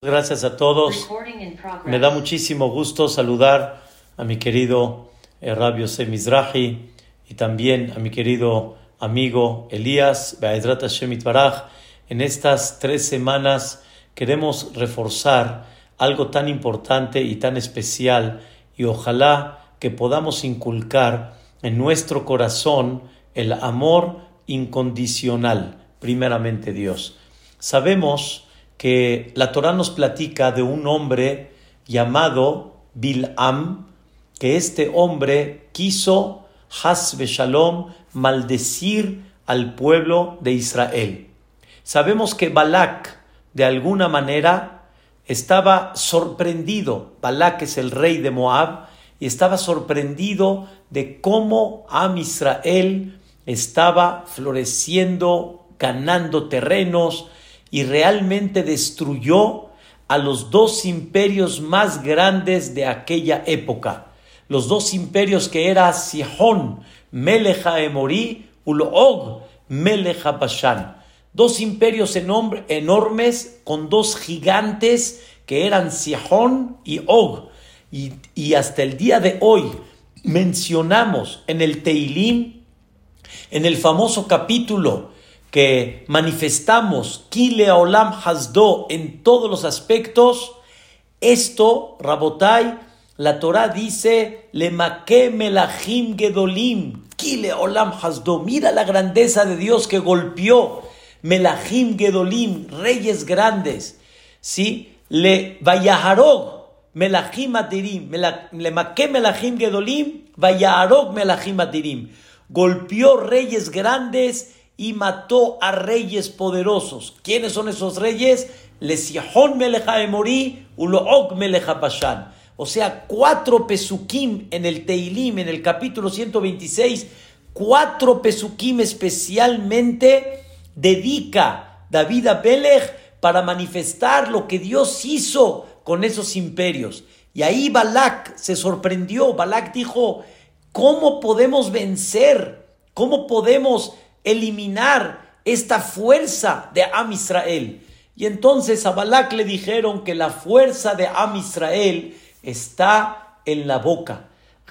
Gracias a todos. Me da muchísimo gusto saludar a mi querido eh, Rabio Semizrahi y también a mi querido amigo Elías Hashem Baraj. En estas tres semanas queremos reforzar algo tan importante y tan especial y ojalá que podamos inculcar en nuestro corazón el amor incondicional, primeramente Dios. Sabemos que la Torah nos platica de un hombre llamado Bil'am, que este hombre quiso, Hasbe Shalom, maldecir al pueblo de Israel. Sabemos que Balak, de alguna manera, estaba sorprendido. Balak es el rey de Moab, y estaba sorprendido de cómo Am Israel estaba floreciendo, ganando terrenos, y realmente destruyó a los dos imperios más grandes de aquella época. Los dos imperios que era Sihon, Meleja Emorí, Uloog, Meleja Bashan. Dos imperios enormes con dos gigantes que eran Sihon y Og. Y, y, hasta el día de hoy mencionamos en el Teilim, en el famoso capítulo que manifestamos Kile Olam Hasdo en todos los aspectos, esto, Rabotai, la Torah dice, Le melachim gedolim, Kile Olam Hasdo. Mira la grandeza de Dios que golpeó melachim gedolim, reyes grandes. ¿Sí? Le vayaharog melachim atirim, le melachim gedolim, vayaharog melachim atirim. Golpeó reyes grandes y mató a reyes poderosos. ¿Quiénes son esos reyes? Lesihon meleja Emorí, Ulook meleja Pashan. O sea, cuatro pesukim en el Teilim, en el capítulo 126, cuatro pesukim especialmente dedica David a Pelech para manifestar lo que Dios hizo con esos imperios. Y ahí Balak se sorprendió. Balak dijo, ¿cómo podemos vencer? ¿Cómo podemos eliminar esta fuerza de Am Israel. Y entonces a Balak le dijeron que la fuerza de Am Israel está en la boca.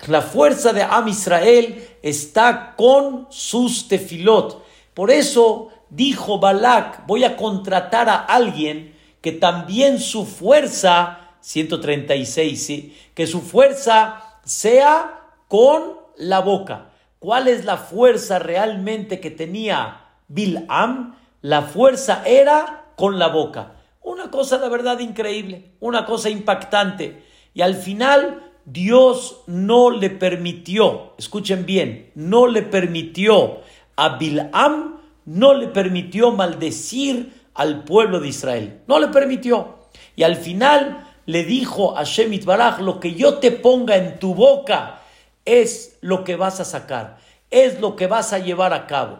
La fuerza de Am Israel está con sus tefilot. Por eso dijo Balak, voy a contratar a alguien que también su fuerza, 136, ¿sí? que su fuerza sea con la boca. ¿Cuál es la fuerza realmente que tenía Bil'am? La fuerza era con la boca. Una cosa de verdad increíble, una cosa impactante. Y al final Dios no le permitió, escuchen bien, no le permitió a Bil'am, no le permitió maldecir al pueblo de Israel. No le permitió. Y al final le dijo a Shemit Baraj, lo que yo te ponga en tu boca, es lo que vas a sacar, es lo que vas a llevar a cabo.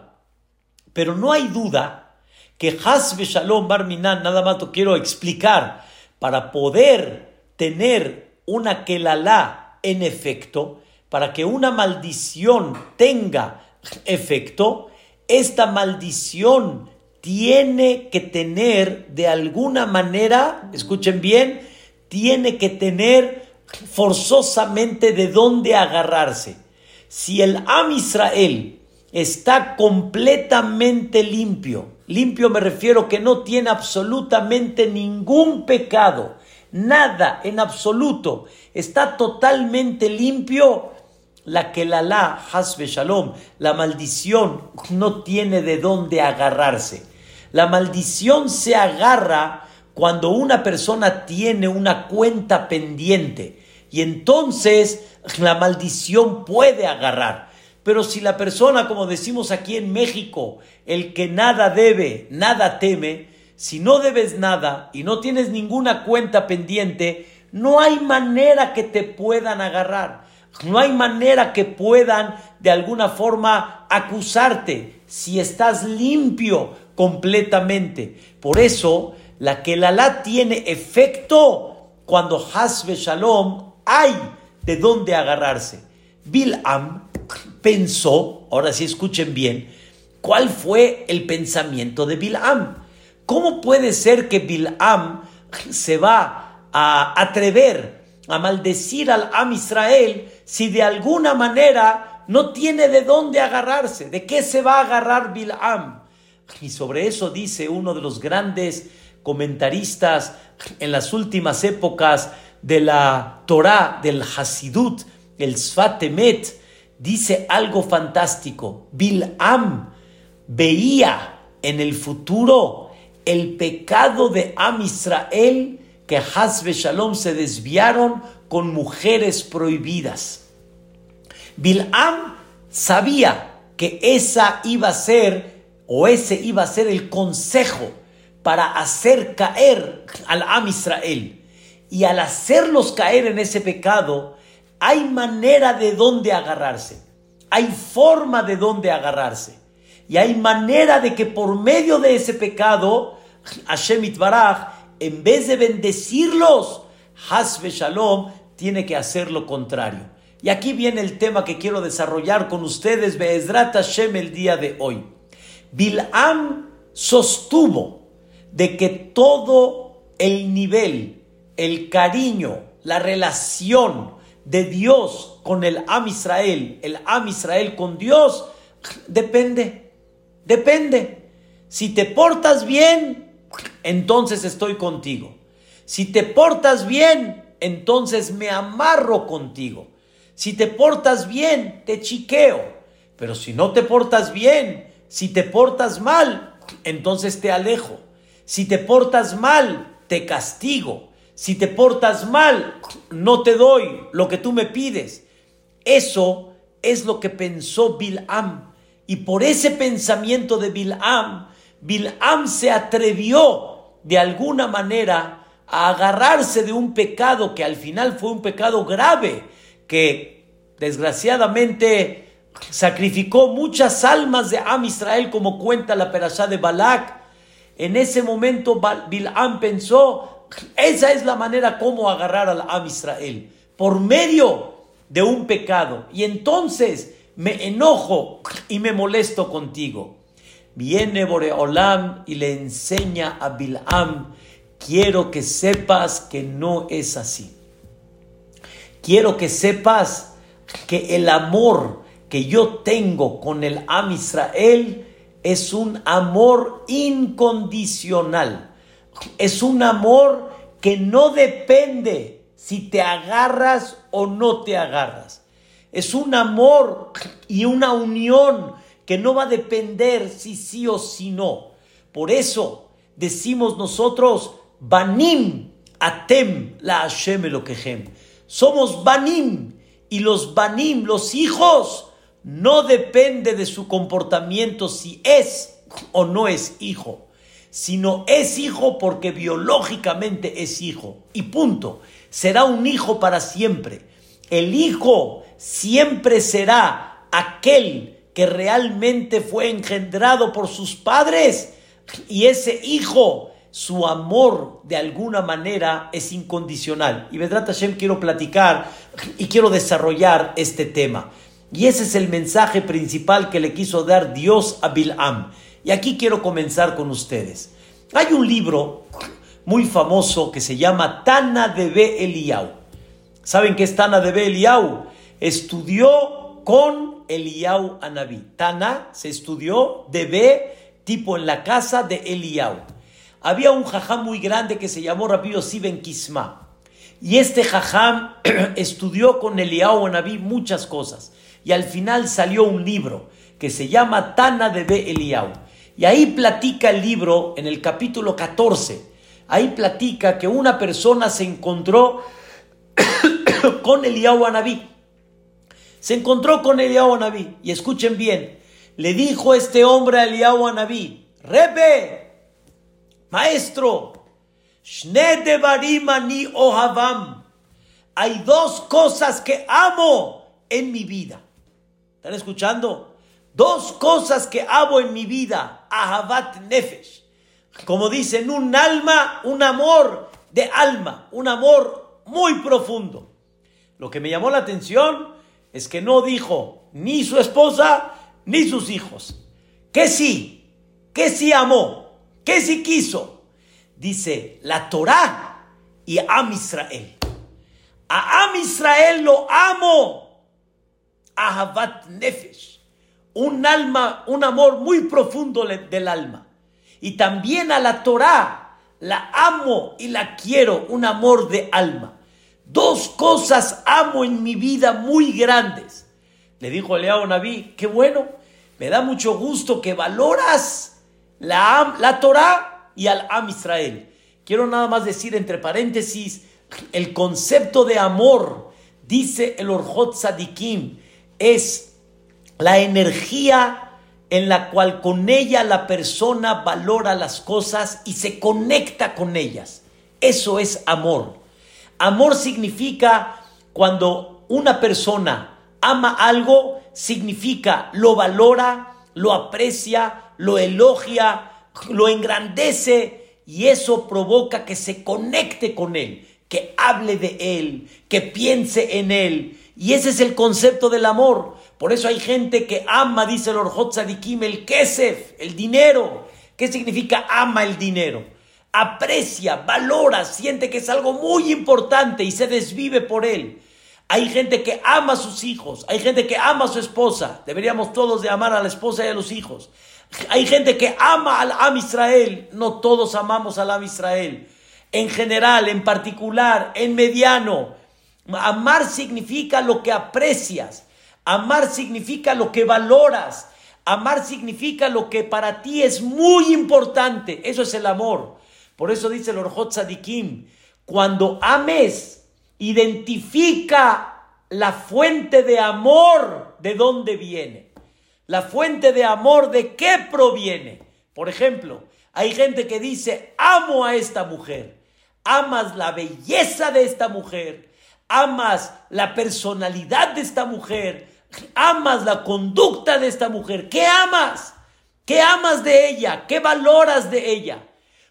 Pero no hay duda que Hasbe Shalom Barminan, nada más lo quiero explicar, para poder tener una Kelalá en efecto, para que una maldición tenga efecto, esta maldición tiene que tener de alguna manera, escuchen bien, tiene que tener forzosamente de dónde agarrarse. Si el Am Israel está completamente limpio, limpio me refiero que no tiene absolutamente ningún pecado, nada en absoluto, está totalmente limpio, la que la la, hasbe shalom, la maldición no tiene de dónde agarrarse. La maldición se agarra cuando una persona tiene una cuenta pendiente y entonces la maldición puede agarrar. Pero si la persona, como decimos aquí en México, el que nada debe, nada teme, si no debes nada y no tienes ninguna cuenta pendiente, no hay manera que te puedan agarrar. No hay manera que puedan de alguna forma acusarte si estás limpio completamente. Por eso la la tiene efecto cuando Hasbe Shalom hay de dónde agarrarse. Bil'am pensó, ahora sí escuchen bien, ¿cuál fue el pensamiento de Bil'am? ¿Cómo puede ser que Bil'am se va a atrever a maldecir al Am Israel si de alguna manera no tiene de dónde agarrarse? ¿De qué se va a agarrar Bilam? Y sobre eso dice uno de los grandes comentaristas en las últimas épocas de la Torah, del Hasidut, el Sfatemet, dice algo fantástico. Bilam veía en el futuro el pecado de Am Israel que Hasbe Shalom se desviaron con mujeres prohibidas. Bilam sabía que esa iba a ser o ese iba a ser el consejo para hacer caer al Am Israel. Y al hacerlos caer en ese pecado, hay manera de dónde agarrarse. Hay forma de dónde agarrarse. Y hay manera de que por medio de ese pecado, Hashem Itbaraj, en vez de bendecirlos, Hasbe Shalom tiene que hacer lo contrario. Y aquí viene el tema que quiero desarrollar con ustedes, Be'ezrat Hashem, el día de hoy. Bil'am sostuvo de que todo el nivel, el cariño, la relación de Dios con el Am Israel, el Am Israel con Dios, depende Depende. Si te portas bien, entonces estoy contigo. Si te portas bien, entonces me amarro contigo. Si te portas bien, te chiqueo. Pero si no te portas bien, si te portas mal, entonces te alejo. Si te portas mal, te castigo. Si te portas mal, no te doy lo que tú me pides. Eso es lo que pensó Bilam y por ese pensamiento de Bilam, Bilam se atrevió de alguna manera a agarrarse de un pecado que al final fue un pecado grave, que desgraciadamente sacrificó muchas almas de Am Israel, como cuenta la perashá de Balak. En ese momento Bilam pensó, esa es la manera como agarrar al Am Israel, por medio de un pecado. Y entonces me enojo y me molesto contigo. Viene Boreolam y le enseña a Bilam, quiero que sepas que no es así. Quiero que sepas que el amor que yo tengo con el Am Israel es un amor incondicional. Es un amor que no depende si te agarras o no te agarras. Es un amor y una unión que no va a depender si sí o si no. Por eso decimos nosotros, Banim Atem la Hashem Elokehem. Somos Banim y los Banim, los hijos, no depende de su comportamiento si es o no es hijo, sino es hijo porque biológicamente es hijo. Y punto. Será un hijo para siempre. El hijo siempre será aquel que realmente fue engendrado por sus padres y ese hijo, su amor de alguna manera es incondicional. Y Vedrat Hashem quiero platicar y quiero desarrollar este tema. Y ese es el mensaje principal que le quiso dar Dios a Bilam. Y aquí quiero comenzar con ustedes. Hay un libro muy famoso que se llama Tana de Be Eliau. ¿Saben qué es Tana de Be Eliau? estudió con Eliau Anabí. Tana se estudió de B, tipo en la casa de Eliau. Había un jajam muy grande que se llamó Rabbi Siben Kisma. Y este jajam estudió con Eliau Anabí muchas cosas. Y al final salió un libro que se llama Tana de B. Eliau. Y ahí platica el libro en el capítulo 14. Ahí platica que una persona se encontró con Eliau Anabí se encontró con Eliyahu Anabí. Y escuchen bien, le dijo este hombre a Eliyahu Anabí, Rebe, maestro, ohavam. Hay dos cosas que amo en mi vida. ¿Están escuchando? Dos cosas que amo en mi vida. Ahavat nefesh. Como dicen, un alma, un amor de alma, un amor muy profundo. Lo que me llamó la atención es que no dijo ni su esposa ni sus hijos. Que sí, que sí amó, que sí quiso. dice la Torah y Am Israel. A Am Israel lo amo. Ahavat Nefesh. Un alma, un amor muy profundo del alma. Y también a la Torah la amo y la quiero, un amor de alma. Dos cosas amo en mi vida muy grandes. Le dijo Leao Naví, qué bueno, me da mucho gusto que valoras la, la Torah y al Am Israel. Quiero nada más decir entre paréntesis, el concepto de amor, dice el Orjot Sadikim, es la energía en la cual con ella la persona valora las cosas y se conecta con ellas. Eso es amor. Amor significa cuando una persona ama algo, significa lo valora, lo aprecia, lo elogia, lo engrandece y eso provoca que se conecte con él, que hable de él, que piense en él. Y ese es el concepto del amor. Por eso hay gente que ama, dice el Orjot Sadikim, el kesef, el dinero. ¿Qué significa ama el dinero? Aprecia, valora, siente que es algo muy importante y se desvive por él. Hay gente que ama a sus hijos, hay gente que ama a su esposa. Deberíamos todos de amar a la esposa y a los hijos. Hay gente que ama al Am Israel. No todos amamos al Am Israel. En general, en particular, en mediano. Amar significa lo que aprecias. Amar significa lo que valoras. Amar significa lo que para ti es muy importante. Eso es el amor. Por eso dice el Orjot Sadikim, cuando ames, identifica la fuente de amor de dónde viene. La fuente de amor de qué proviene. Por ejemplo, hay gente que dice, amo a esta mujer. Amas la belleza de esta mujer. Amas la personalidad de esta mujer amas la conducta de esta mujer? ¿Qué amas? ¿Qué amas de ella? ¿Qué valoras de ella?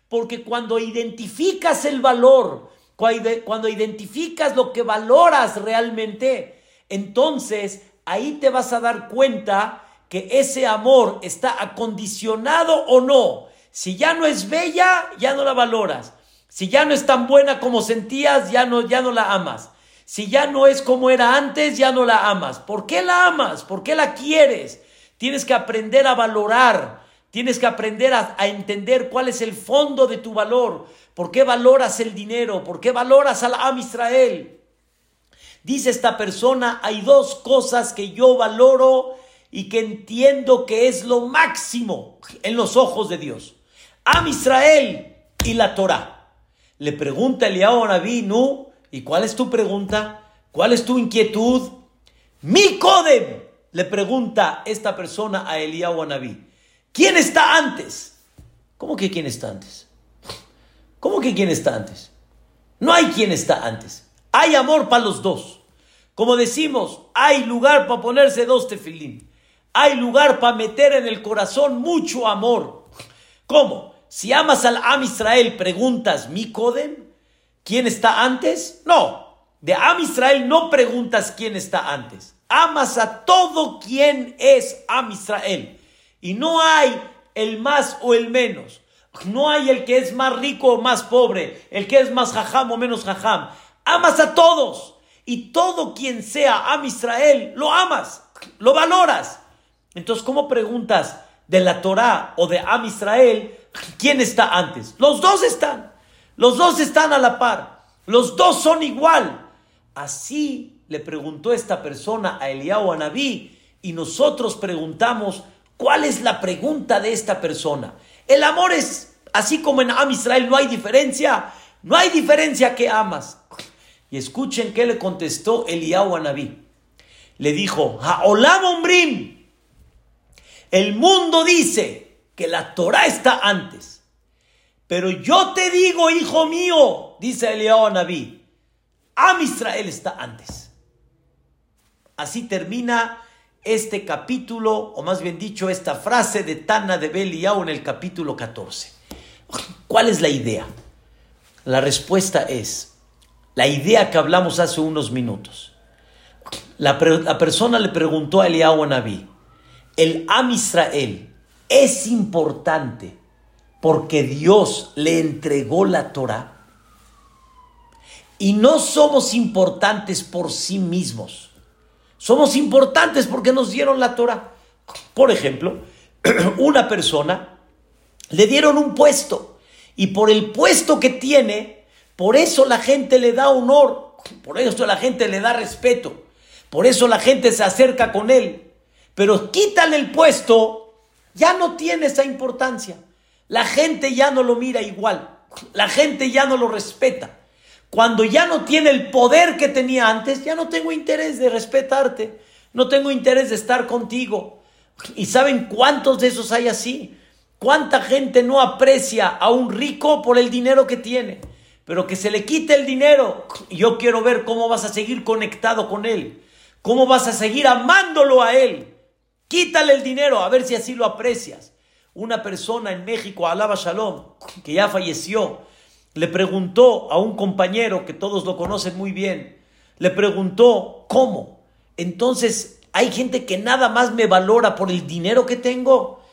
Porque cuando identificas el valor, cuando identificas lo que valoras realmente, entonces ahí te vas a dar cuenta que ese amor está acondicionado o no. Si ya no es bella, ya no la valoras. Si ya no es tan buena como sentías, ya no, ya no la amas. Si ya no es como era antes, ya no la amas. ¿Por qué la amas? ¿Por qué la quieres? Tienes que aprender a valorar. Tienes que aprender a, entender cuál es el fondo de tu valor. ¿Por qué valoras el dinero? ¿Por qué valoras al Am Israel? Dice esta persona, hay dos cosas que yo valoro y que entiendo que es lo máximo en los ojos de Dios. Am Israel y la Torah. Le pregunta Eliyahu Naví, ¿no? ¿Y cuál es tu pregunta? ¿Cuál es tu inquietud? Mi Codem, le pregunta esta persona a Eliyahu Anabí. ¿Quién está antes? ¿Cómo que quién está antes? ¿Cómo que quién está antes? No hay quien está antes. Hay amor para los dos. Como decimos, hay lugar para ponerse dos tefilín. Hay lugar para meter en el corazón mucho amor. ¿Cómo? Si amas al Am Israel, preguntas, ¿mi Codem? ¿Quién está antes? No. De Am Israel no preguntas quién está antes. Amas a todo quien es Am Israel. Y no hay el más o el menos. No hay el que es más rico o más pobre, el que es más jajam o menos jajam. Amas a todos. Y todo quien sea Am Israel, lo amas, lo valoras. Entonces, ¿cómo preguntas de la Torah o de Am Israel quién está antes? Los dos están. Los dos están a la par. Los dos son igual. Así le preguntó esta persona a Eliyahu Anabí y nosotros preguntamos, ¿cuál es la pregunta de esta persona? El amor es, así como en Am Israel no hay diferencia, no hay diferencia que amas. Y escuchen qué le contestó Eliyahu Anabí. Le dijo, Haolam Ombrim, el mundo dice que la Torah está antes. Pero yo te digo, hijo mío, dice Eliyahu Naví, Am Israel está antes. Así termina este capítulo, o más bien dicho, esta frase de Tana de Beliao en el capítulo 14. ¿Cuál es la idea? La respuesta es la idea que hablamos hace unos minutos. La, persona le preguntó a Eliyahu Naví, el Am Israel es importante porque Dios le entregó la Torah. Y no somos importantes por sí mismos. Somos importantes porque nos dieron la Torah. Por ejemplo, una persona le dieron un puesto y por el puesto que tiene, por eso la gente le da honor, por eso la gente le da respeto, por eso la gente se acerca con él. Pero quítale el puesto, ya no tiene esa importancia. La gente ya no lo mira igual. La gente ya no lo respeta. Cuando ya no tiene el poder que tenía antes, ya no tengo interés de respetarte. No tengo interés de estar contigo. ¿Y saben cuántos de esos hay así? ¿Cuánta gente no aprecia a un rico por el dinero que tiene? Pero que se le quite el dinero. Yo quiero ver cómo vas a seguir conectado con él. Cómo vas a seguir amándolo a él. Quítale el dinero a ver si así lo aprecias una persona en México, Alaba Shalom, que ya falleció, le preguntó a un compañero que todos lo conocen muy bien, le preguntó, ¿cómo? Entonces, hay gente que nada más me valora por el dinero que tengo.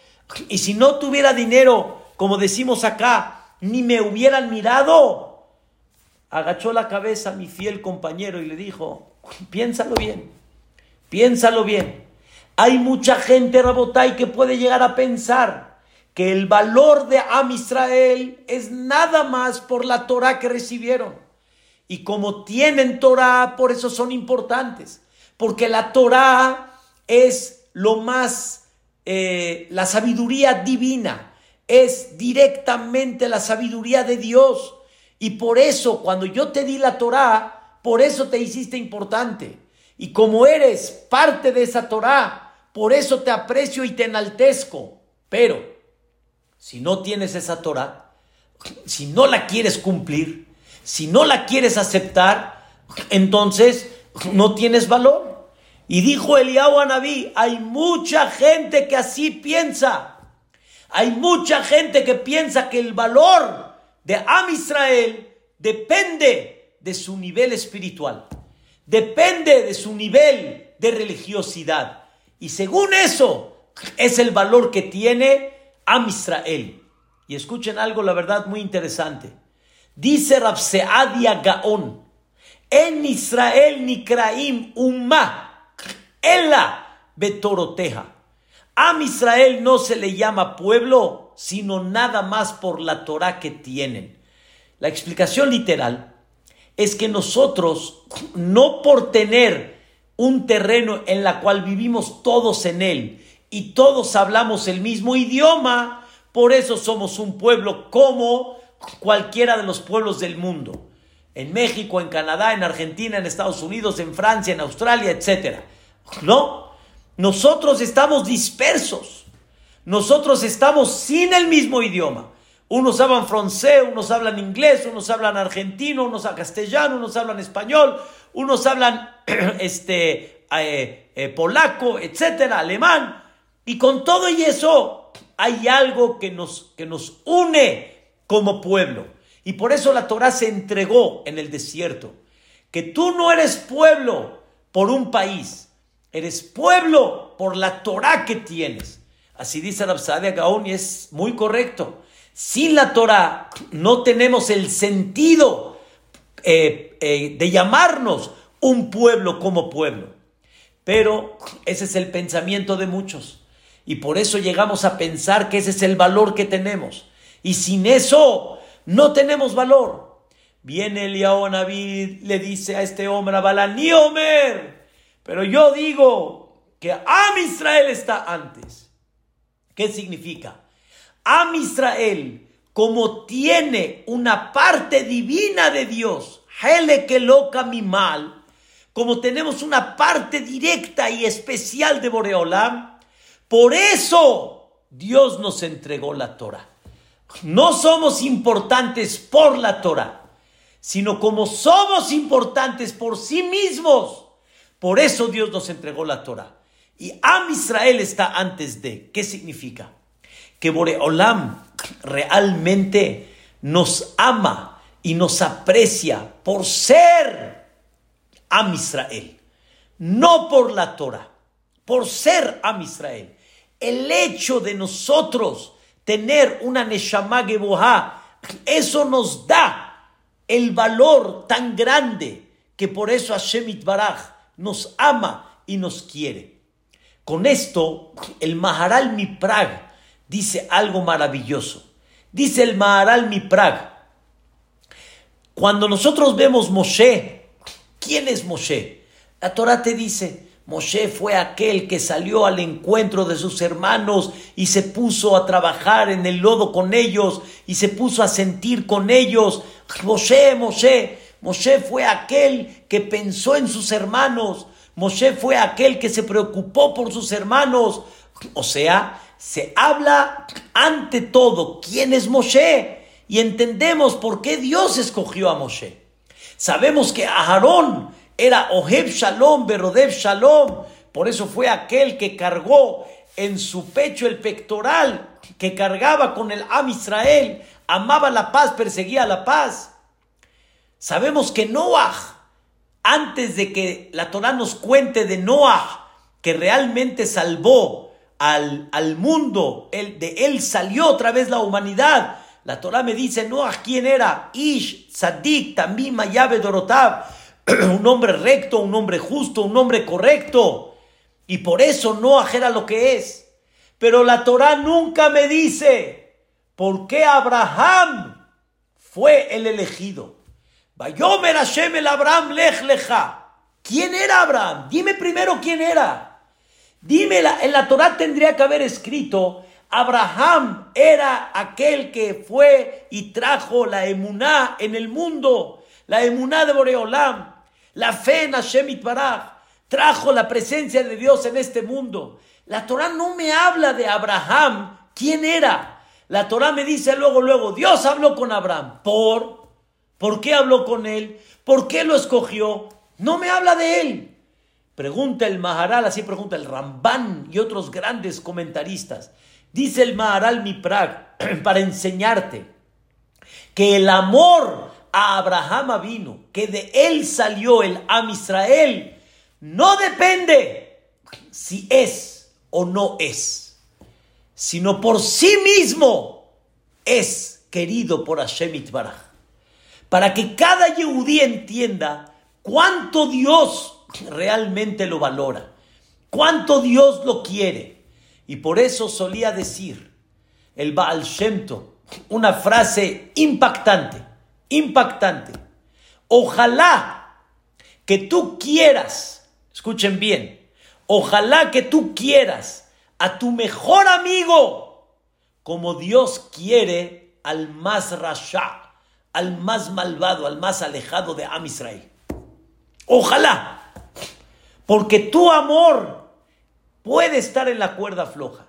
Y si no tuviera dinero, como decimos acá, ni me hubieran mirado. Agachó la cabeza mi fiel compañero y le dijo, piénsalo bien, piénsalo bien. Hay mucha gente, Rabotay, que puede llegar a pensar que el valor de Am Israel es nada más por la Torah que recibieron. Y como tienen Torah, por eso son importantes. Porque la Torah es lo más, eh, la sabiduría divina, es directamente la sabiduría de Dios. Y por eso, cuando yo te di la Torah, por eso te hiciste importante. Y como eres parte de esa Torah, por eso te aprecio y te enaltezco. Pero si no tienes esa Torah, si no la quieres cumplir, si no la quieres aceptar, entonces no tienes valor. Y dijo Eliyahu a hay mucha gente que así piensa. Hay mucha gente que piensa que el valor de Am Israel depende de su nivel espiritual, depende de su nivel de religiosidad. Y según eso, es el valor que tiene Am Israel. Y escuchen algo, la verdad, muy interesante. Dice Rabseadia Gaón, en Israel Nikraim Umma, Ella Betoroteja. Am Israel no se le llama pueblo, sino nada más por la Torah que tienen. La explicación literal es que nosotros, no por tener un terreno en la cual vivimos todos en él, y todos hablamos el mismo idioma, por eso somos un pueblo como cualquiera de los pueblos del mundo. En México, en Canadá, en Argentina, en Estados Unidos, en Francia, en Australia, etc. No, nosotros estamos dispersos. Nosotros estamos sin el mismo idioma. Unos hablan francés, unos hablan inglés, unos hablan argentino, unos hablan castellano, unos hablan español, unos hablan este, eh, eh, polaco, etcétera, alemán. Y con todo y eso hay algo que nos, que nos une como pueblo. Y por eso la Torah se entregó en el desierto. Que tú no eres pueblo por un país, eres pueblo por la Torah que tienes. Así dice Rabsadia Gaón y es muy correcto. Sin la Torah no tenemos el sentido eh, eh, de llamarnos un pueblo como pueblo. Pero ese es el pensamiento de muchos. Y por eso llegamos a pensar que ese es el valor que tenemos. Y sin eso no tenemos valor. Viene Eliyahu Navid, le dice a este hombre, a Balán, ni Omer, pero yo digo que Am Israel está antes. ¿Qué significa? Am Israel, como tiene una parte divina de Dios, Hele que loca mi mal, como tenemos una parte directa y especial de Boreolam, por eso Dios nos entregó la Torah. No somos importantes por la Torah, sino como somos importantes por sí mismos. Por eso Dios nos entregó la Torah. Y Am Israel está antes de. ¿Qué significa? Que Boreolam realmente nos ama y nos aprecia por ser Am Israel, no por la Torah por ser Am Israel. El hecho de nosotros tener una Neshama Geboha, eso nos da el valor tan grande que por eso Hashem Itbaraj nos ama y nos quiere. Con esto, el Maharal Miprag dice algo maravilloso. Dice el Maharal Miprag, cuando nosotros vemos Moshe, ¿quién es Moshe? La Torah te dice, Moshe fue aquel que salió al encuentro de sus hermanos y se puso a trabajar en el lodo con ellos y se puso a sentir con ellos. Moshe, Moshe, Moshe fue aquel que pensó en sus hermanos. Moshe fue aquel que se preocupó por sus hermanos. O sea, se habla ante todo quién es Moshe y entendemos por qué Dios escogió a Moshe. Sabemos que Aarón era Oheb Shalom, Berodev Shalom. Por eso fue aquel que cargó en su pecho el pectoral, que cargaba con el Am Israel, amaba la paz, perseguía la paz. Sabemos que Noah, antes de que la Torah nos cuente de Noah, que realmente salvó al, al mundo, de él salió otra vez la humanidad. La Torah me dice, Noah, ¿quién era? Ish, Sadik, Tamim, Mayabe, Dorotab un hombre recto, un hombre justo, un hombre correcto. Y por eso no era lo que es. Pero la Torah nunca me dice por qué Abraham fue el elegido. Vayomer Hashem el Abraham lech leja. ¿Quién era Abraham? Dime primero quién era. Dime, en la Torah tendría que haber escrito, Abraham era aquel que fue y trajo la emuná en el mundo, la emuná de Boreolam. La fe en Hashem Itbaraj trajo la presencia de Dios en este mundo. La Torah no me habla de Abraham, quién era. La Torah me dice luego, luego, Dios habló con Abraham. ¿Por? ¿Por qué habló con él? ¿Por qué lo escogió? No me habla de él. Pregunta el Maharal, así pregunta el Ramban y otros grandes comentaristas. Dice el Maharal Miprag para enseñarte que el amor a Abraham vino, que de él salió el Am Israel, no depende si es o no es, sino por sí mismo es querido por Hashem Itbaraj. Para que cada Yehudí entienda cuánto Dios realmente lo valora, cuánto Dios lo quiere. Y por eso solía decir el Baal Shemto una frase impactante impactante. Ojalá que tú quieras, escuchen bien, ojalá que tú quieras a tu mejor amigo como Dios quiere al más rasha, al más malvado, al más alejado de Am Israel. Ojalá, porque tu amor puede estar en la cuerda floja,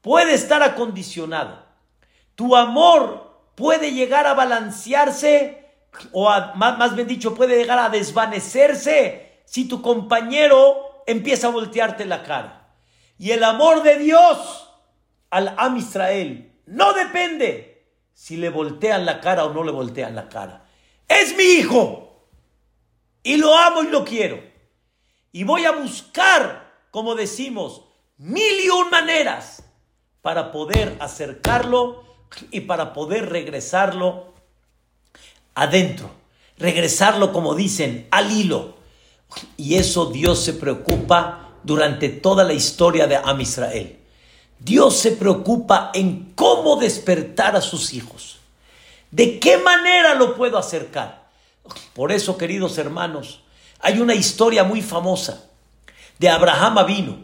puede estar acondicionado. Tu amor puede llegar a balancearse, o más, más bien dicho, puede llegar a desvanecerse si tu compañero empieza a voltearte la cara. Y el amor de Dios al Am Israel no depende si le voltean la cara o no le voltean la cara. Es mi hijo y lo amo y lo quiero. Y voy a buscar, como decimos, mil y un maneras para poder acercarlo y para poder regresarlo adentro, regresarlo como dicen, al hilo. Y eso Dios se preocupa durante toda la historia de Am Israel. Dios se preocupa en cómo despertar a sus hijos. ¿De qué manera lo puedo acercar? Por eso, queridos hermanos, hay una historia muy famosa de Abraham Avino,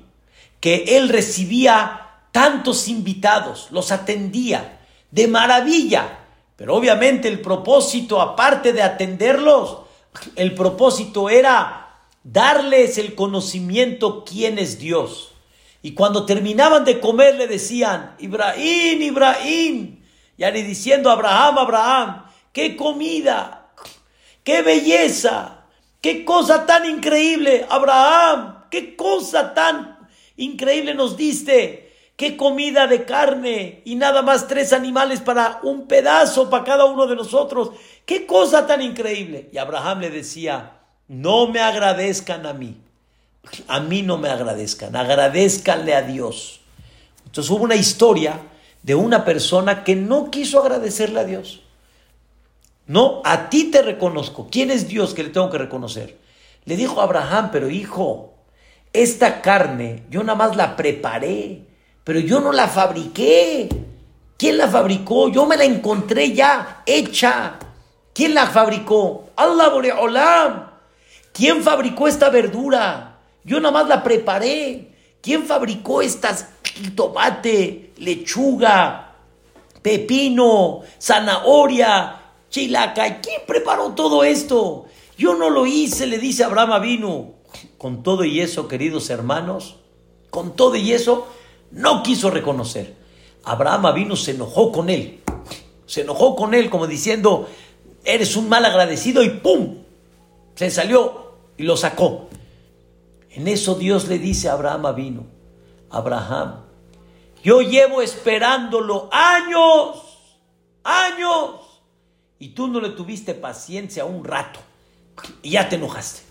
que él recibía tantos invitados, los atendía, de maravilla. Pero obviamente el propósito, aparte de atenderlos, el propósito era darles el conocimiento quién es Dios. Y cuando terminaban de comer le decían, Ibrahim, Ibrahim, ya diciendo Abraham, Abraham, qué comida, qué belleza, qué cosa tan increíble, Abraham, qué cosa tan increíble nos diste qué comida de carne y nada más tres animales para un pedazo para cada uno de nosotros. Qué cosa tan increíble. Y Abraham le decía, no me agradezcan a mí, a mí no me agradezcan, agradezcanle a Dios. Entonces hubo una historia de una persona que no quiso agradecerle a Dios. No, a ti te reconozco. ¿Quién es Dios que le tengo que reconocer? Le dijo Abraham, pero hijo, esta carne yo nada más la preparé, pero yo no la fabriqué. ¿Quién la fabricó? Yo me la encontré ya hecha. ¿Quién la fabricó? Allah Boreolam. ¿Quién fabricó esta verdura? Yo nada más la preparé. ¿Quién fabricó estas tomate, lechuga, pepino, zanahoria, chilaca? ¿Quién preparó todo esto? Yo no lo hice, le dice Abraham vino. Con todo y eso, queridos hermanos, con todo y eso, no quiso reconocer. Abraham vino, se enojó con él. Se enojó con él como diciendo, eres un mal agradecido y ¡pum! Se salió y lo sacó. En eso Dios le dice a Abraham vino, Abraham, yo llevo esperándolo años, años, y tú no le tuviste paciencia un rato y ya te enojaste.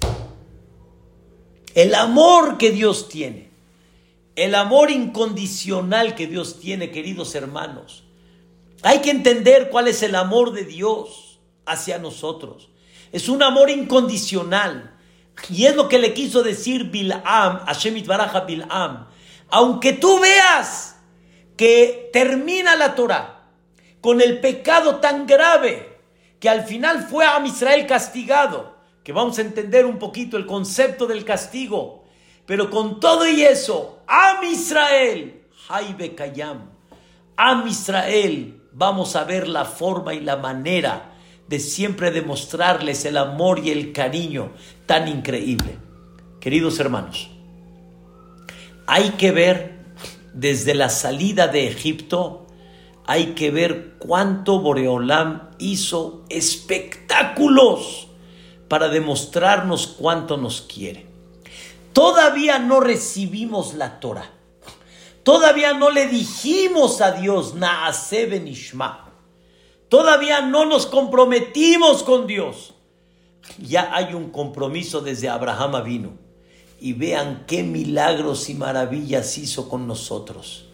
El amor que Dios tiene, el amor incondicional que Dios tiene, queridos hermanos. Hay que entender cuál es el amor de Dios hacia nosotros. Es un amor incondicional. Y es lo que le quiso decir Bil'am, Shemit Baraja Bil'am. Aunque tú veas que termina la Torah con el pecado tan grave que al final fue a Israel castigado, que vamos a entender un poquito el concepto del castigo. Pero con todo y eso, Am Israel, Jaibe Kayam, Am Israel, vamos a ver la forma y la manera de siempre demostrarles el amor y el cariño tan increíble. Queridos hermanos, hay que ver desde la salida de Egipto, hay que ver cuánto Boreolam hizo espectáculos para demostrarnos cuánto nos quiere. Todavía no recibimos la Torah. Todavía no le dijimos a Dios, Naase Ishma. Todavía no nos comprometimos con Dios. Ya hay un compromiso desde Abraham vino. Y vean qué milagros y maravillas hizo con nosotros.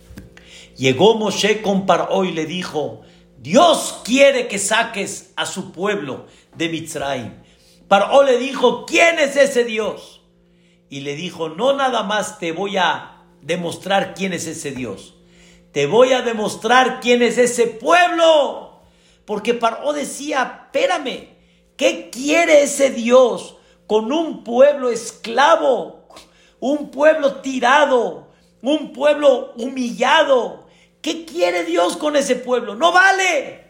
Llegó Moshe con Paró y le dijo, Dios quiere que saques a su pueblo de Mitzrayim. Paró le dijo, ¿quién es ese Dios? Y le dijo, no nada más te voy a demostrar quién es ese Dios, te voy a demostrar quién es ese pueblo. Porque Paró decía, espérame, ¿qué quiere ese Dios con un pueblo esclavo, un pueblo tirado, un pueblo humillado? ¿Qué quiere Dios con ese pueblo? No vale,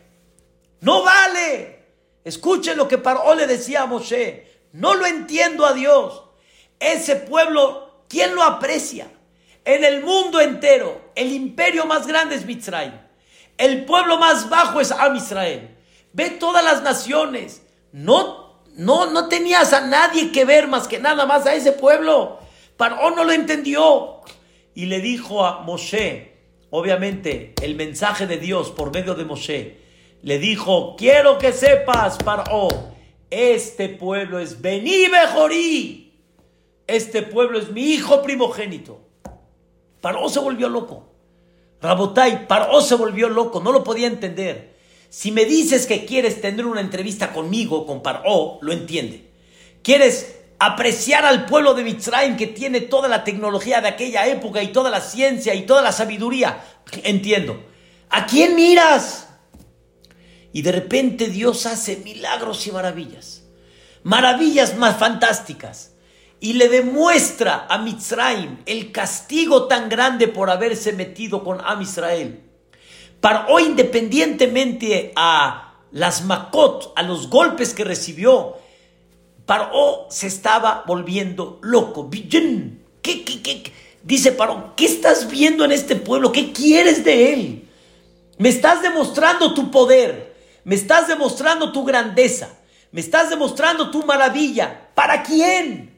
no vale. Escuchen lo que Paró le decía a Moshe. No lo entiendo a Dios. Ese pueblo, ¿quién lo aprecia? En el mundo entero, el imperio más grande es Mitzrayim. El pueblo más bajo es Am Israel. Ve todas las naciones. No, no, no tenías a nadie que ver más que nada más a ese pueblo. Paró no lo entendió. Y le dijo a Moshe, obviamente, el mensaje de Dios por medio de Moshe le dijo, quiero que sepas, Paró, este pueblo es Bení Bejorí, este pueblo es mi hijo primogénito. Paró se volvió loco. Rabotai, Paró se volvió loco, no lo podía entender. Si me dices que quieres tener una entrevista conmigo, con Paró, lo entiende. Quieres apreciar al pueblo de Mitzrayim que tiene toda la tecnología de aquella época y toda la ciencia y toda la sabiduría, entiendo. ¿A quién miras? Y de repente Dios hace milagros y maravillas. Maravillas más fantásticas. Y le demuestra a Mitzrayim el castigo tan grande por haberse metido con Am Israel. Hoy, independientemente a las Makot, a los golpes que recibió, Paró se estaba volviendo loco. ¿Qué, qué, qué? Dice Paró, ¿qué estás viendo en este pueblo? ¿Qué quieres de él? Me estás demostrando tu poder. Me estás demostrando tu grandeza. Me estás demostrando tu maravilla. ¿Para quién?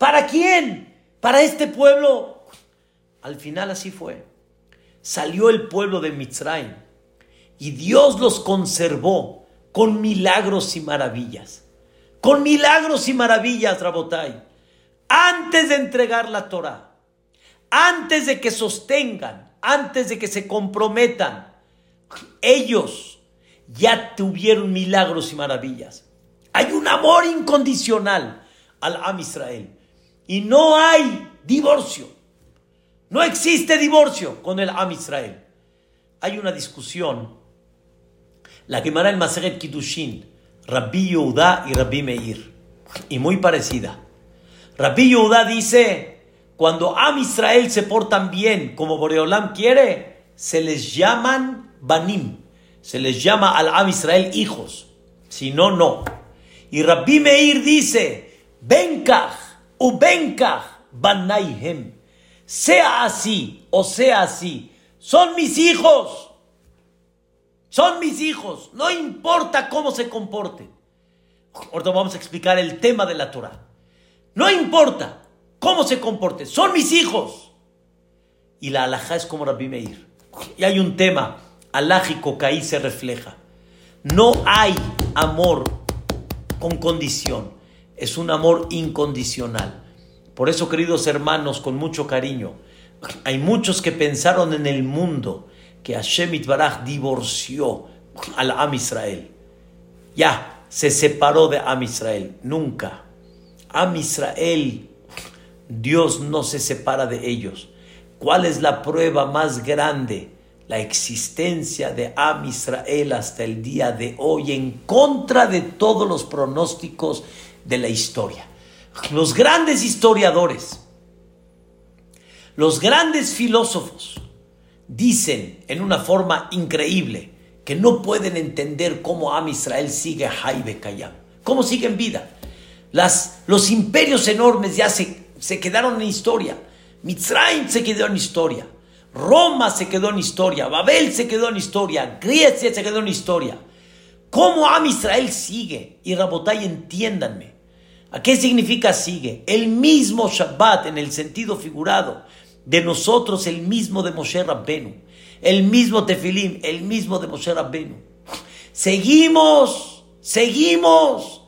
¿Para quién? ¿Para este pueblo? Al final así fue. Salió el pueblo de Mitzrayim y Dios los conservó con milagros y maravillas. Con milagros y maravillas, Rabotai. Antes de entregar la Torah, antes de que sostengan antes de que se comprometan, ellos ya tuvieron milagros y maravillas. Hay un amor incondicional al Am Israel. Y no hay divorcio. No existe divorcio con el Am Israel. Hay una discusión. La quemará el Maseret Kiddushin, Rabbi Yehuda y Rabbi Meir. Y muy parecida. Rabbi Yehuda dice, cuando Am Israel se portan bien como Boreolam quiere, se les llaman Banim. Se les llama al Am Israel hijos. Si no, no. Y Rabbi Meir dice, Benkach u Benkach banaihem. Sea así o sea así. Son mis hijos. Son mis hijos. No importa cómo se comporten. Ahora vamos a explicar el tema de la Torah. No importa cómo se comporten. Son mis hijos. Y la alhaja es como Rabbi Meir. Y hay un tema alágico que ahí se refleja. No hay amor con condición, es un amor incondicional. Por eso, queridos hermanos, con mucho cariño, hay muchos que pensaron en el mundo que Hashem Itbaraj divorció al Am Israel. Ya, se separó de Am Israel. Nunca. Am Israel, Dios no se separa de ellos. ¿Cuál es la prueba más grande? la existencia de Am Israel hasta el día de hoy en contra de todos los pronósticos de la historia. Los grandes historiadores, los grandes filósofos dicen en una forma increíble que no pueden entender cómo Am Israel sigue Jaibe Kayam, cómo sigue en vida. Las, los imperios enormes ya se, se quedaron en historia. Mitzrayim se quedó en historia. Roma se quedó en historia, Babel se quedó en historia, Grecia se quedó en historia. ¿Cómo Am Israel sigue? Y Rabotay, entiéndanme. ¿A qué significa sigue? El mismo Shabbat en el sentido figurado. De nosotros el mismo de Moshe Rabbenu. El mismo Tefilim, el mismo de Moshe Rabbenu. Seguimos, seguimos.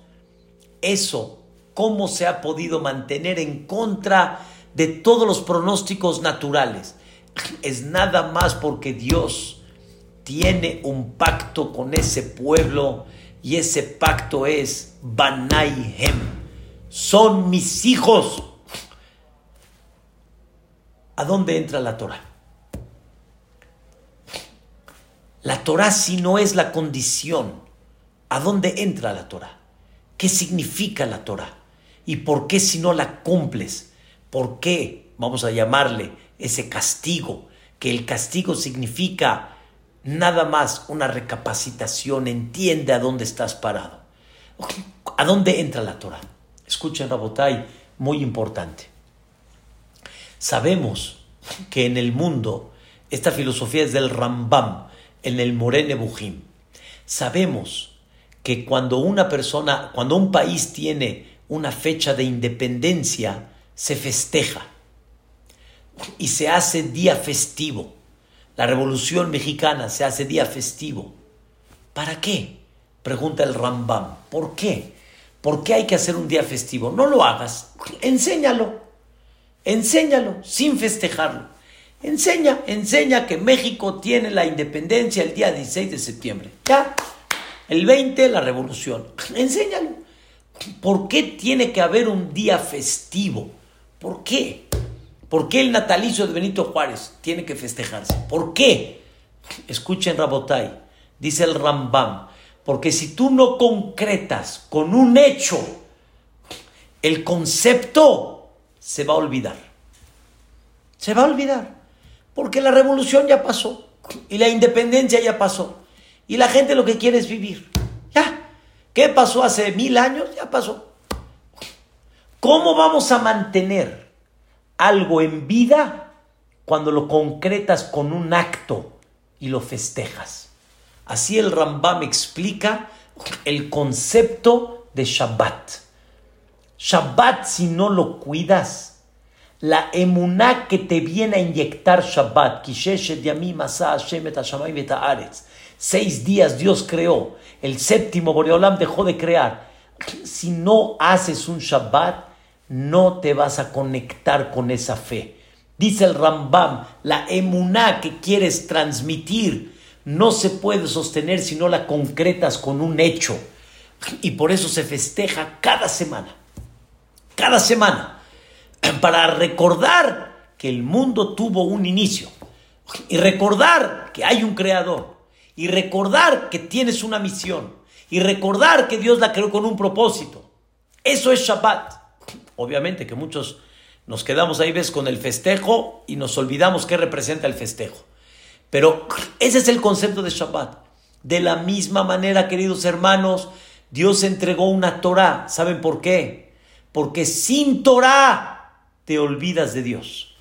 Eso, ¿cómo se ha podido mantener en contra de todos los pronósticos naturales? es nada más porque Dios tiene un pacto con ese pueblo y ese pacto es Banaihem. Son mis hijos. ¿A dónde entra la Torah? La Torah si no es la condición, ¿a dónde entra la Torah? ¿Qué significa la Torah? ¿Y por qué si no la cumples? ¿Por qué, vamos a llamarle, ese castigo, que el castigo significa nada más una recapacitación, entiende a dónde estás parado. ¿A dónde entra la Torah? Escuchen, Rabotai, muy importante. Sabemos que en el mundo, esta filosofía es del Rambam, en el Morene Bujim. Sabemos que cuando una persona, cuando un país tiene una fecha de independencia, se festeja y se hace día festivo. La revolución mexicana se hace día festivo. ¿Para qué? Pregunta el Rambam. ¿Por qué? ¿Por qué hay que hacer un día festivo? No lo hagas. Enséñalo. Enséñalo sin festejarlo. Enseña, enseña que México tiene la independencia el día 16 de septiembre. Ya. El 20 la revolución. Enséñalo. ¿Por qué tiene que haber un día festivo? ¿Por qué? ¿Por qué el natalicio de Benito Juárez tiene que festejarse? ¿Por qué? Escuchen Rabotai, dice el Rambam, porque si tú no concretas con un hecho el concepto, se va a olvidar. Se va a olvidar. Porque la revolución ya pasó y la independencia ya pasó. Y la gente lo que quiere es vivir. Ya. ¿Qué pasó hace mil años? Ya pasó. ¿Cómo vamos a mantener algo en vida cuando lo concretas con un acto y lo festejas. Así el Rambam explica el concepto de Shabbat. Shabbat si no lo cuidas, la emuná que te viene a inyectar Shabbat, seis días Dios creó, el séptimo Boreolam dejó de crear. Si no haces un Shabbat, no te vas a conectar con esa fe. Dice el Rambam, la emuná que quieres transmitir no se puede sostener si no la concretas con un hecho. Y por eso se festeja cada semana. Cada semana. Para recordar que el mundo tuvo un inicio. Y recordar que hay un creador. Y recordar que tienes una misión. Y recordar que Dios la creó con un propósito. Eso es Shabbat. Obviamente que muchos nos quedamos ahí, ves, con el festejo y nos olvidamos qué representa el festejo. Pero ese es el concepto de Shabbat. De la misma manera, queridos hermanos, Dios entregó una Torah. ¿Saben por qué? Porque sin Torah te olvidas de Dios.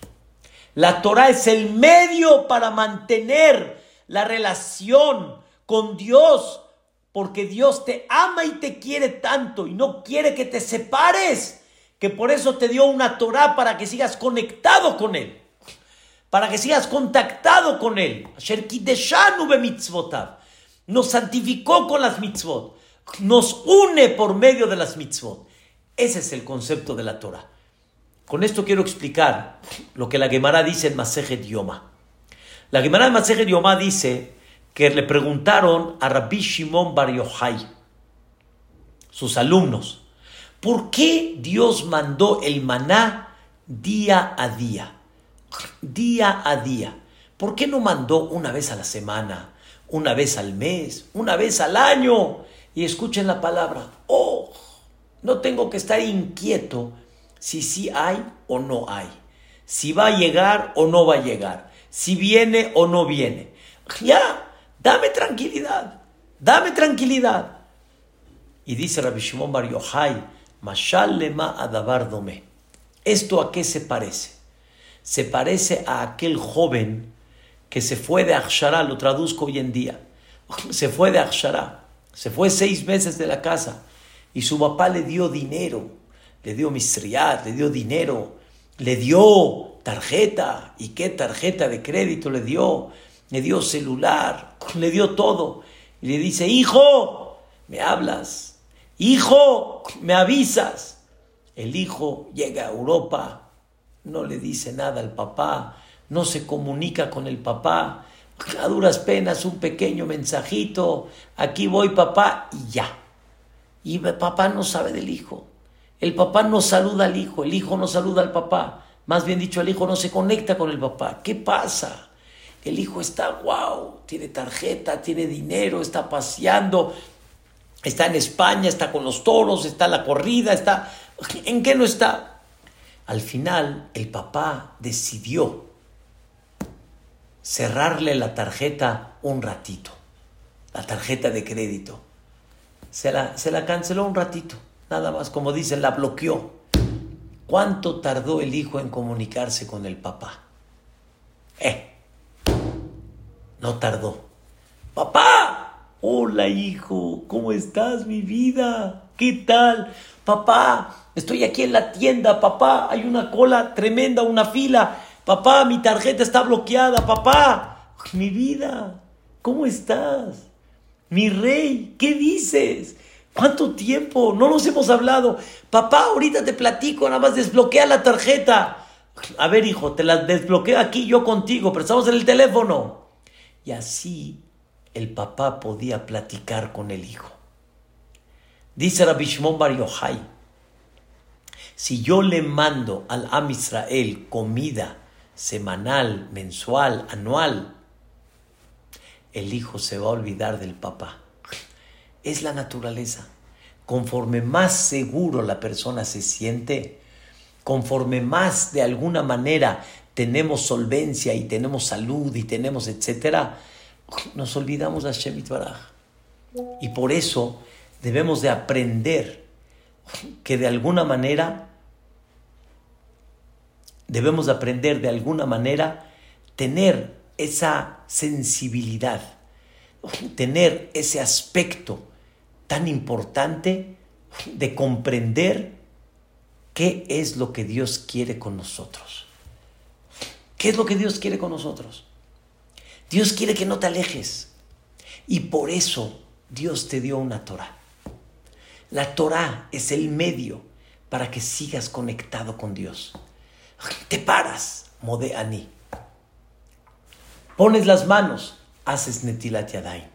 La Torah es el medio para mantener la relación con Dios, porque Dios te ama y te quiere tanto y no quiere que te separes que por eso te dio una Torah para que sigas conectado con Él, para que sigas contactado con Él. Nos santificó con las mitzvot, nos une por medio de las mitzvot. Ese es el concepto de la Torah. Con esto quiero explicar lo que la Gemara dice en Masejet Yoma. La Gemara en Masejet Yoma dice que le preguntaron a Rabbi Shimon Bar Yochai, sus alumnos, ¿Por qué Dios mandó el maná día a día? Día a día. ¿Por qué no mandó una vez a la semana, una vez al mes, una vez al año? Y escuchen la palabra, oh, no tengo que estar inquieto si sí hay o no hay, si va a llegar o no va a llegar, si viene o no viene. Ya, dame tranquilidad, dame tranquilidad. Y dice Rabbi Shimon Bar Yochai, Mashal lema adabar dome. ¿Esto a qué se parece? Se parece a aquel joven que se fue de Akshara, lo traduzco hoy en día. Se fue de Akshara, se fue seis meses de la casa y su papá le dio dinero, le dio misriat, le dio dinero, le dio tarjeta. ¿Y qué tarjeta de crédito le dio? Le dio celular, le dio todo. Y le dice, hijo, me hablas, hijo, me avisas. El hijo llega a Europa, no le dice nada al papá, no se comunica con el papá, a duras penas un pequeño mensajito, aquí voy papá y ya. Y papá no sabe del hijo. El papá no saluda al hijo, el hijo no saluda al papá. Más bien dicho, el hijo no se conecta con el papá. ¿Qué pasa? El hijo está, wow, tiene tarjeta, tiene dinero, está paseando, está en España, está con los toros, está la corrida, está... ¿En qué no está? Al final el papá decidió cerrarle la tarjeta un ratito, la tarjeta de crédito. Se la, se la canceló un ratito, nada más, como dicen, la bloqueó. ¿Cuánto tardó el hijo en comunicarse con el papá? Eh, no tardó. Papá, Hola hijo, ¿cómo estás mi vida? ¿Qué tal? Papá, estoy aquí en la tienda, papá, hay una cola tremenda, una fila. Papá, mi tarjeta está bloqueada, papá. Mi vida, ¿cómo estás? Mi rey, ¿qué dices? ¿Cuánto tiempo? No nos hemos hablado. Papá, ahorita te platico, nada más desbloquea la tarjeta. A ver, hijo, te la desbloqueo aquí yo contigo, pero estamos en el teléfono. Y así el papá podía platicar con el hijo. Dice Rabbi Shimon Bar Yochai, si yo le mando al Am Israel comida semanal, mensual, anual, el hijo se va a olvidar del papá. Es la naturaleza. Conforme más seguro la persona se siente, conforme más de alguna manera tenemos solvencia y tenemos salud y tenemos etcétera, nos olvidamos de Hashem Baraj. Y por eso debemos de aprender que de alguna manera, debemos de aprender de alguna manera tener esa sensibilidad, tener ese aspecto tan importante de comprender qué es lo que Dios quiere con nosotros. ¿Qué es lo que Dios quiere con nosotros? Dios quiere que no te alejes. Y por eso Dios te dio una Torah. La Torah es el medio para que sigas conectado con Dios. te paras, modeani. Pones las manos, haces netilat yadayim.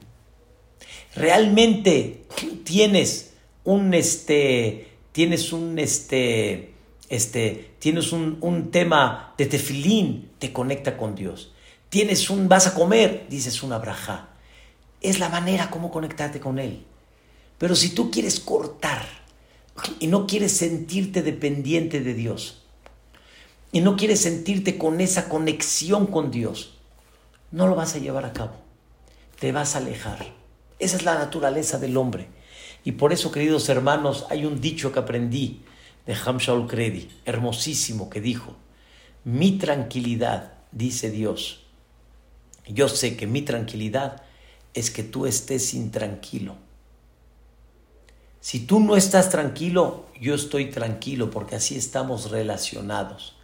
Realmente tienes un este, tienes un este, este, tienes un, un tema de tefilín, te conecta con Dios. Tienes un, vas a comer, dices una braja. Es la manera como conectarte con Él. Pero si tú quieres cortar y no quieres sentirte dependiente de Dios, y no quieres sentirte con esa conexión con Dios, no lo vas a llevar a cabo. Te vas a alejar. Esa es la naturaleza del hombre. Y por eso, queridos hermanos, hay un dicho que aprendí de Hamshaul Kredi, hermosísimo, que dijo, mi tranquilidad, dice Dios, yo sé que mi tranquilidad es que tú estés intranquilo. Si tú no estás tranquilo, yo estoy tranquilo porque así estamos relacionados.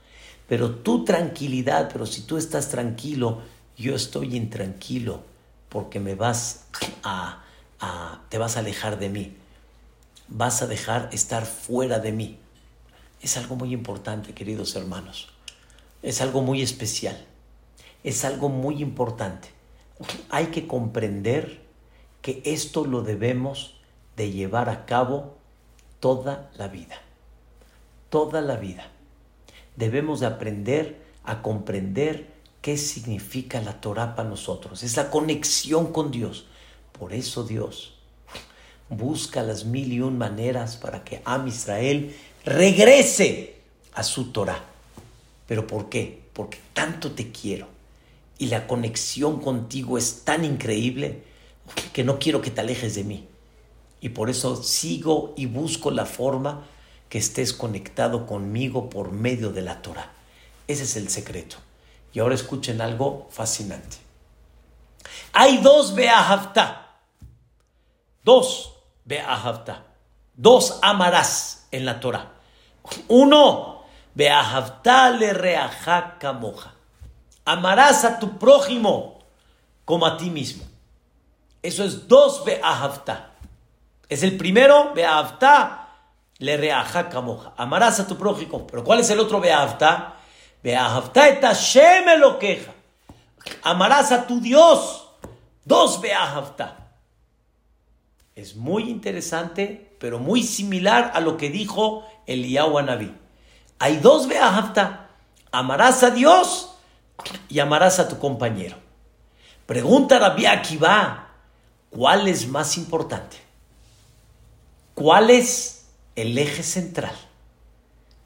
Pero tu tranquilidad, pero si tú estás tranquilo, yo estoy intranquilo porque me vas a, te vas a alejar de mí. Vas a dejar estar fuera de mí. Es algo muy importante, queridos hermanos. Es algo muy especial. Es algo muy importante. Hay que comprender que esto lo debemos de llevar a cabo toda la vida. Toda la vida. Debemos de aprender a comprender qué significa la Torah para nosotros. Es la conexión con Dios. Por eso Dios busca las mil y un maneras para que Am Israel regrese a su Torah. ¿Pero por qué? Porque tanto te quiero y la conexión contigo es tan increíble que no quiero que te alejes de mí. Y por eso sigo y busco la forma que estés conectado conmigo por medio de la Torah. Ese es el secreto. Y ahora escuchen algo fascinante. Hay dos Beahavta. Dos Beahavta. Dos amarás en la Torah. Uno, Beahavta le reajaca moja. Amarás a tu prójimo como a ti mismo. Eso es dos Beahavta. Es el primero, Beahavta, le reaja moja. Amarás a tu prójimo. Pero ¿cuál es el otro Beahavta? Beahavta et Hashem queja. Amarás a tu Dios. Dos Beahavta. Es muy interesante, pero muy similar a lo que dijo Eliyahu Anabí. Hay dos Beahavta. Amarás a Dios y amarás a tu compañero. Pregunta Rabbi Akiva, ¿cuál es más importante? ¿Cuál es el eje central?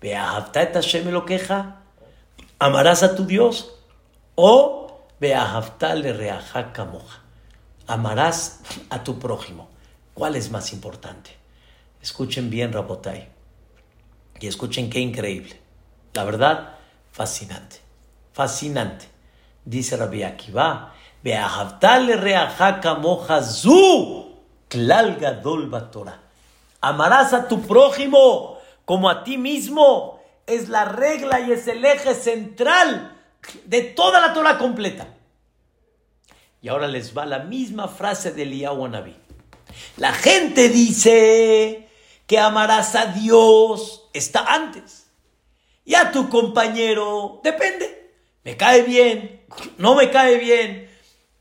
Hashem lo queja, amarás a tu Dios o le moja, amarás a tu prójimo. ¿Cuál es más importante? Escuchen bien, Rabotai, y escuchen qué increíble. La verdad, fascinante, fascinante. Dice Rabbi Akiva. Amarás a tu prójimo como a ti mismo. Es la regla y es el eje central de toda la Torah completa. Y ahora les va la misma frase de Eliyahu La gente dice que amarás a Dios está antes. Y a tu compañero, depende. Me cae bien, no me cae bien.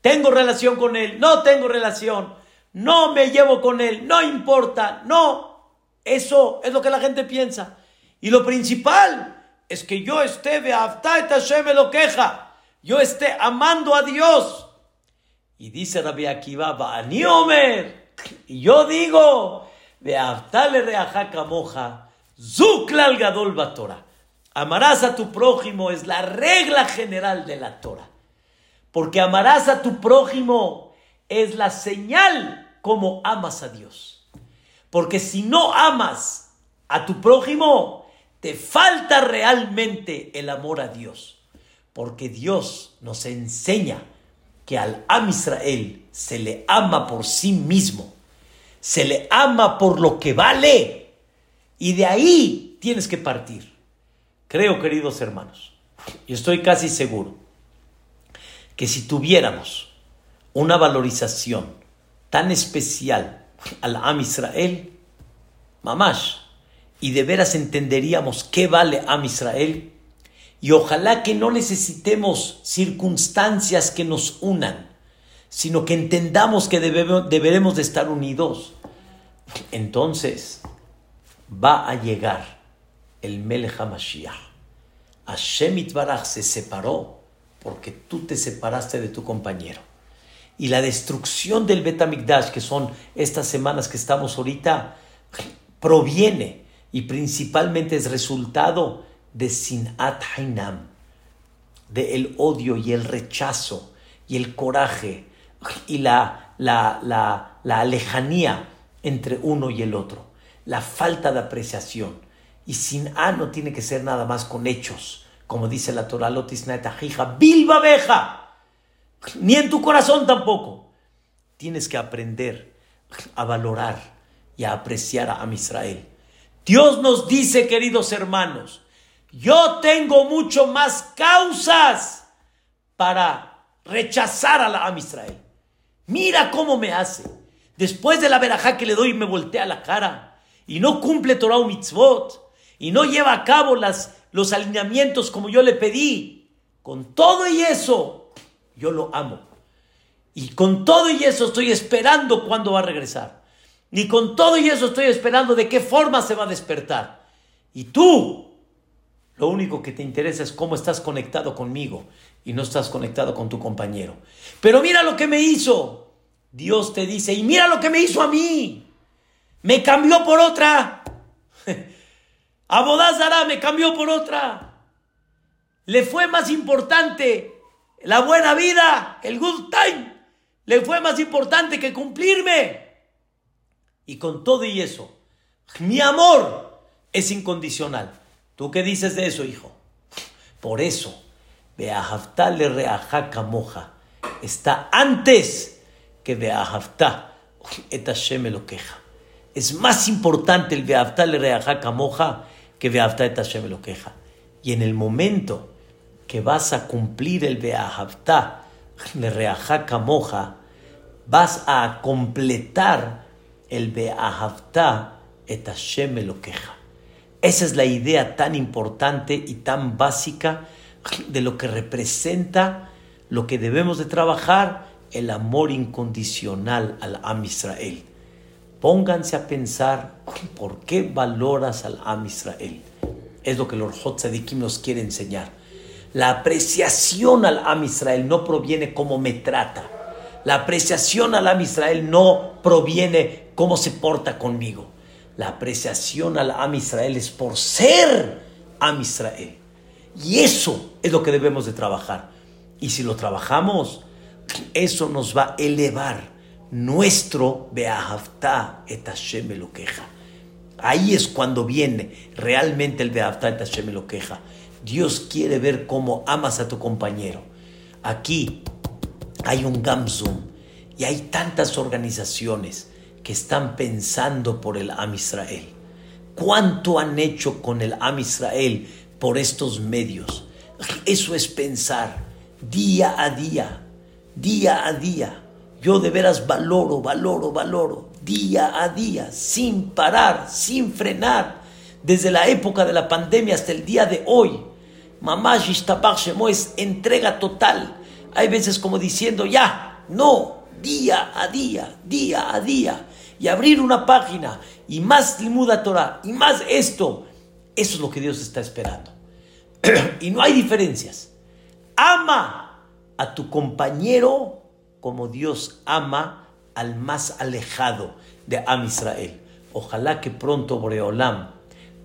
Tengo relación con él, no tengo relación no me llevo con él, no importa, no. Eso es lo que la gente piensa. Y lo principal es que yo esté, Hashem lo queja, yo esté amando a Dios. Y dice Rabbi Akiva, Omer, y yo digo, Beaftale reajaka moja, zuklal gadol batora. Amarás a tu prójimo es la regla general de la Torah. Porque amarás a tu prójimo es la señal cómo amas a Dios. Porque si no amas a tu prójimo, te falta realmente el amor a Dios. Porque Dios nos enseña que al Am Israel se le ama por sí mismo, se le ama por lo que vale, y de ahí tienes que partir. Creo, queridos hermanos, y estoy casi seguro, que si tuviéramos una valorización tan especial al Am Israel, mamash, y de veras entenderíamos qué vale Am Israel, Y ojalá que no necesitemos circunstancias que nos unan, sino que entendamos que debemos, deberemos de estar unidos. Entonces va a llegar el Melech HaMashiach. Hashem Itbaraj se separó porque tú te separaste de tu compañero. Y la destrucción del Betamigdash, que son estas semanas que estamos ahorita, proviene y principalmente es resultado de Sinat Hainam, de el odio y el rechazo y el coraje y la, la, la, la lejanía entre uno y el otro, la falta de apreciación. Y sin A no tiene que ser nada más con hechos, como dice la Torah, Lotisnaetahija, Bilba Beja, ni en tu corazón tampoco. Tienes que aprender a valorar y a apreciar a Israel. Dios nos dice, queridos hermanos, yo tengo mucho más causas para rechazar a la Israel. Mira cómo me hace. Después de la verajá que le doy, me voltea la cara y no cumple Torah o mitzvot y no lleva a cabo las, los alineamientos como yo le pedí. Con todo y eso, yo lo amo. Y con todo y eso estoy esperando cuándo va a regresar. Y con todo y eso estoy esperando de qué forma se va a despertar. Y tú, lo único que te interesa es cómo estás conectado conmigo y no estás conectado con tu compañero. Pero mira lo que me hizo. Dios te dice, y mira lo que me hizo a mí. Me cambió por otra. Abodazara me cambió por otra. Le fue más importante la buena vida, el good time. Le fue más importante que cumplirme. Y con todo y eso, mi amor es incondicional. ¿Tú qué dices de eso, hijo? Por eso, Beahavta le reajaca moja. Está antes que Beahavta et Hashem lo queja. Es más importante el Beahavta le reajaca moja que Beahavta et Hashem lo queja. Y en el momento que vas a cumplir el Beahavta le reajaca moja, vas a completar el Beahavta et Hashem lo queja. Esa es la idea tan importante y tan básica de lo que representa lo que debemos de trabajar, el amor incondicional al Am Israel. Pónganse a pensar por qué valoras al Am Israel. Es lo que los Hotzadikim nos quiere enseñar. La apreciación al Am Israel no proviene como me trata. La apreciación al Am Israel no proviene cómo se porta conmigo. La apreciación al Am Israel es por ser Am Israel. Y eso es lo que debemos de trabajar. Y si lo trabajamos, eso nos va a elevar nuestro Beahavta et Hashem lo queja. Ahí es cuando viene realmente el Beahavta et Hashem lo queja. Dios quiere ver cómo amas a tu compañero. Aquí hay un Gamzum y hay tantas organizaciones que están pensando por el Am Israel. ¿Cuánto han hecho con el Am Israel por estos medios? Eso es pensar día a día, día a día. Yo de veras valoro, valoro, valoro, día a día, sin parar, sin frenar, desde la época de la pandemia hasta el día de hoy. Mamá Shemo es entrega total. Hay veces como diciendo, ya, no, día a día, día a día y abrir una página y más Limuda Torah y más esto, eso es lo que Dios está esperando. y no hay diferencias. Ama a tu compañero como Dios ama al más alejado de Am Israel. Ojalá que pronto Boreolam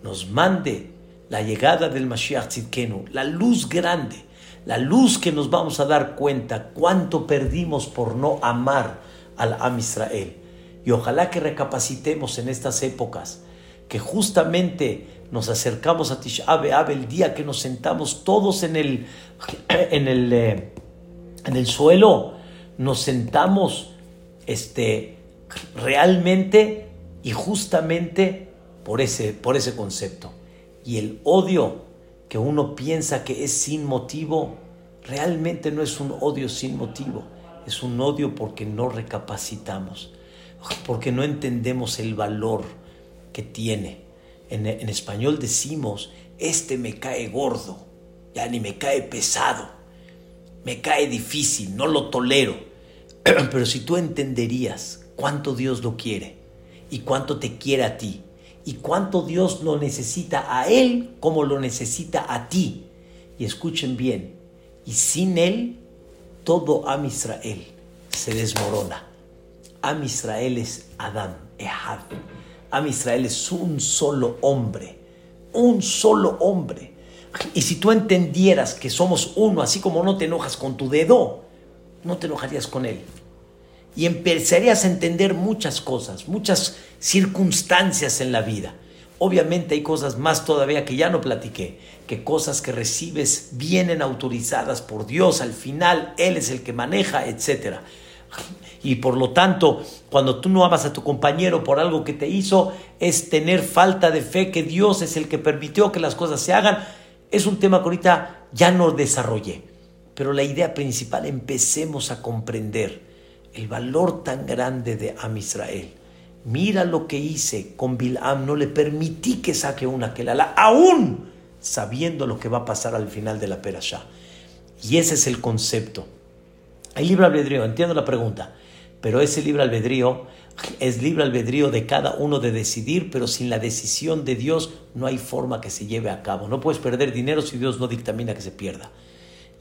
nos mande la llegada del Mashiach Tzidkenu, la luz grande, la luz que nos vamos a dar cuenta cuánto perdimos por no amar al Am Israel. Y ojalá que recapacitemos en estas épocas, que justamente nos acercamos a Tisha B'Av el día que nos sentamos todos en el, en el, eh, en el suelo, nos sentamos este, realmente y justamente por ese, por ese concepto. Y el odio que uno piensa que es sin motivo, realmente no es un odio sin motivo, es un odio porque no recapacitamos porque no entendemos el valor que tiene. En, español decimos, este me cae gordo. ya ni me cae pesado, me cae difícil, no lo tolero. Pero si tú entenderías cuánto Dios lo quiere y cuánto te quiere a ti y cuánto Dios lo necesita a Él como lo necesita a ti. Y escuchen bien, y sin Él todo Am Israel se desmorona. Am Israel es Adán, Ehad. Am Israel es un solo hombre, un solo hombre. Y si tú entendieras que somos uno, así como no te enojas con tu dedo, no te enojarías con él. Y empezarías a entender muchas cosas, muchas circunstancias en la vida. Obviamente hay cosas más todavía que ya no platiqué, que cosas que recibes vienen autorizadas por Dios, al final Él es el que maneja, etc. Y por lo tanto, cuando tú no amas a tu compañero por algo que te hizo, es tener falta de fe que Dios es el que permitió que las cosas se hagan. Es un tema que ahorita ya no desarrollé. Pero la idea principal, empecemos a comprender el valor tan grande de Am Israel. Mira lo que hice con Bilam, no le permití que saque una Kelala, aún sabiendo lo que va a pasar al final de la Perashá. Y ese es el concepto. Hay libre albedrío, entiendo la pregunta, pero ese libre albedrío es libre albedrío de cada uno de decidir, pero sin la decisión de Dios no hay forma que se lleve a cabo. No puedes perder dinero si Dios no dictamina que se pierda.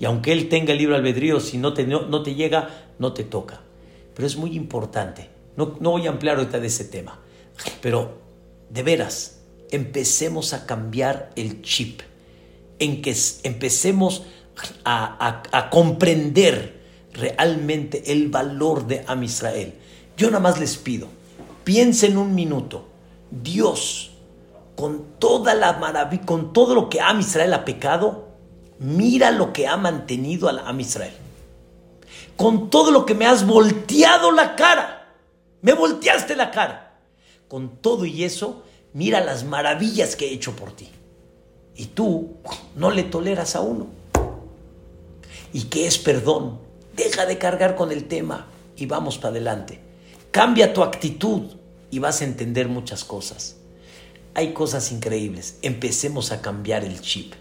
Y aunque Él tenga el libre albedrío, si no te, no te llega, no te toca. Pero es muy importante no, voy a ampliar ahorita de ese tema, pero de veras, empecemos a cambiar el chip, en que empecemos a, comprender realmente el valor de Am Israel. Yo nada más les pido, piensen un minuto, Dios, con toda la maravilla, con todo lo que Am Israel ha pecado, mira lo que ha mantenido a Am Israel. Con todo lo que me has volteado la cara me volteaste la cara. Con todo y eso, mira las maravillas que he hecho por ti. Y tú no le toleras a uno. ¿Y qué es perdón? Deja de cargar con el tema y vamos para adelante. Cambia tu actitud y vas a entender muchas cosas. Hay cosas increíbles. Empecemos a cambiar el chip.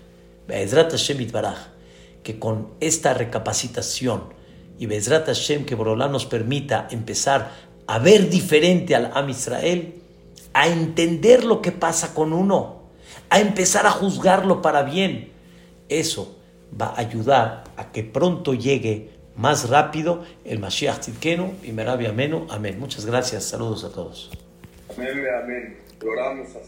Que con esta recapacitación y Bezrat Hashem que Borolá nos permita empezar a ver diferente al Am Israel, a entender lo que pasa con uno, a empezar a juzgarlo para bien. Eso va a ayudar a que pronto llegue más rápido el Mashiach Tzidkenu y Merabi Amenu. Amén. Muchas gracias. Saludos a todos. Amén, amén. Oramos a